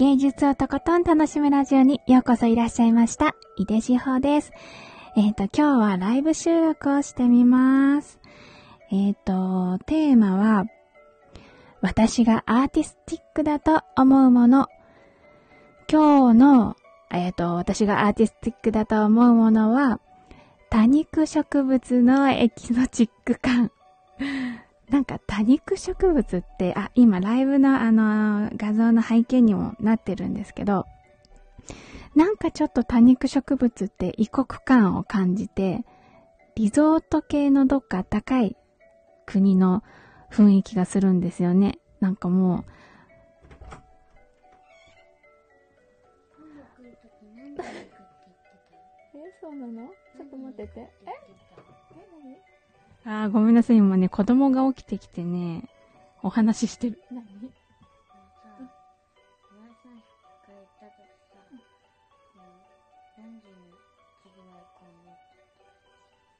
芸術をとことん楽しむラジオにようこそいらっしゃいました。井出志保です。えっ、ー、と、今日はライブ収録をしてみます。えっ、ー、と、テーマは、私がアーティスティックだと思うもの。今日の、えっ、ー、と、私がアーティスティックだと思うものは、多肉植物のエキゾチック感。なんか多肉植物って、あ、今ライブのあの画像の背景にもなってるんですけど、なんかちょっと多肉植物って異国感を感じて、リゾート系のどっか高い国の雰囲気がするんですよね。なんかもう、え、そうなの？ちょっと待ってて。え？ああ、ごめんなさい。今ね、子供が起きてきてね、お話ししてる。何？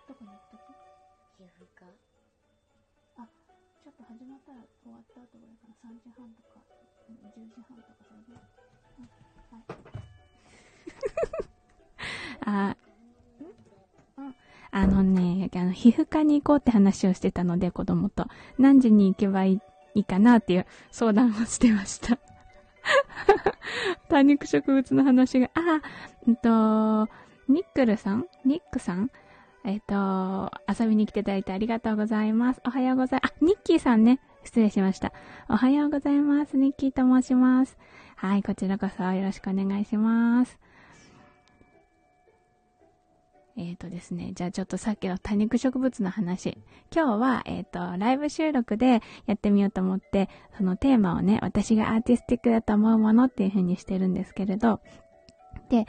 どこに行ったっけ皮膚科。あ、ちょっと始まったら終わった後ぐらいかな。3時半とか、10時半とかそれで。はい。あ、あのね、あの、皮膚科に行こうって話をしてたので、子供と。何時に行けばいいかなっていう相談をしてました。多肉植物の話が、あ、うんと、ニックルさん？ニックさん？えっ、と、遊びに来ていただいてありがとうございます。おはようございます。あ、ニッキーさんね。失礼しました。おはようございます。ニッキーと申します。はい、こちらこそよろしくお願いします。えっ、ー、とですね、じゃあちょっとさっきの多肉植物の話。今日は、えっ、ー、と、ライブ収録でやってみようと思って、そのテーマをね、私がアーティスティックだと思うものっていう風にしてるんですけれど、で、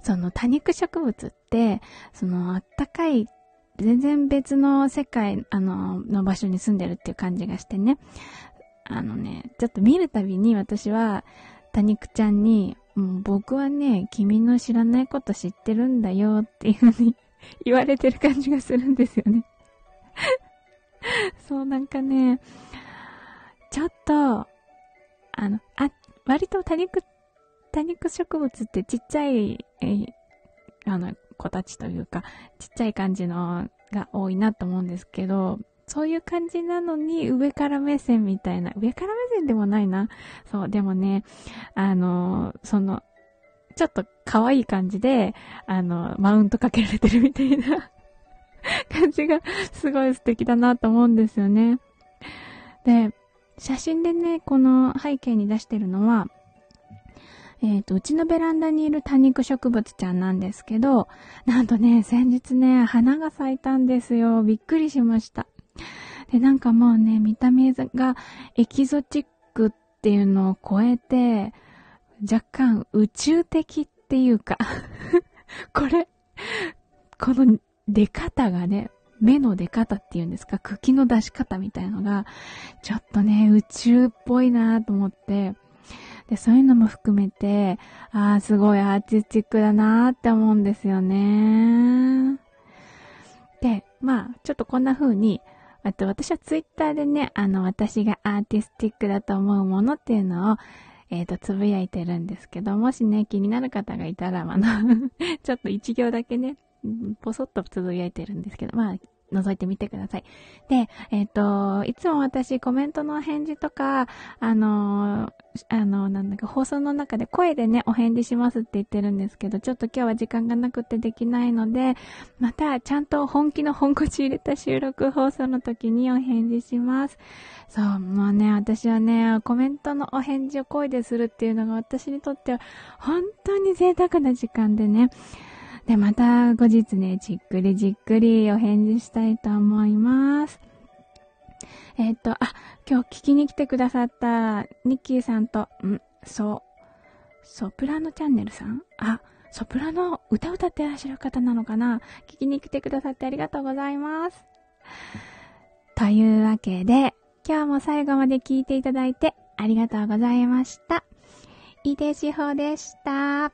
その多肉植物って、そのあったかい、全然別の世界、あの、の場所に住んでるっていう感じがしてね、あのね、ちょっと見るたびに私は、多肉ちゃんに、もう僕はね、君の知らないこと知ってるんだよっていう風に 言われてる感じがするんですよね。そうなんかね、ちょっと、あの、あ、割と多肉、多肉植物ってちっちゃい、えあの、子たちというか、ちっちゃい感じのが多いなと思うんですけど、そういう感じなのに上から目線みたいな、上から目線でもないな。そう、でもね、あの、その、ちょっと可愛い感じで、あの、マウントかけられてるみたいな 感じがすごい素敵だなと思うんですよね。で、写真でね、この背景に出してるのは、えっ、ー、と、うちのベランダにいる多肉植物ちゃんなんですけど、なんとね、先日ね、花が咲いたんですよ。びっくりしました。で、なんかもうね、見た目がエキゾチックっていうのを超えて、若干宇宙的っていうか これ、この出方がね、目の出方っていうんですか、茎の出し方みたいのが、ちょっとね、宇宙っぽいなと思って、で、そういうのも含めて、ああ、すごいアーティスティックだなって思うんですよね。で、まあ、ちょっとこんな風に、あと私はツイッターでね、あの、私がアーティスティックだと思うものっていうのを、えっ、ー、と、つぶやいてるんですけど、もしね、気になる方がいたら、あの ちょっと一行だけね、ぽそっとつぶやいてるんですけど、まあ、覗いてみてください。で、えっ、ー、と、いつも私コメントの返事とか、あのあの、なんだか放送の中で声でね、お返事しますって言ってるんですけど、ちょっと今日は時間がなくてできないので、またちゃんと本気の本腰入れた収録放送の時にお返事します。そう、もうね、私はね、コメントのお返事を声でするっていうのが私にとっては本当に贅沢な時間でね、で、また後日ね、じっくりじっくりお返事したいと思います。えっ、ー、と、あ、今日聞きに来てくださったニッキーさんと、ん、そう、ソプラノチャンネルさん？あ、ソプラノ歌歌ってらっしゃる方なのかな？聞きに来てくださってありがとうございます。というわけで、今日も最後まで聞いていただいてありがとうございました。井出志保でした。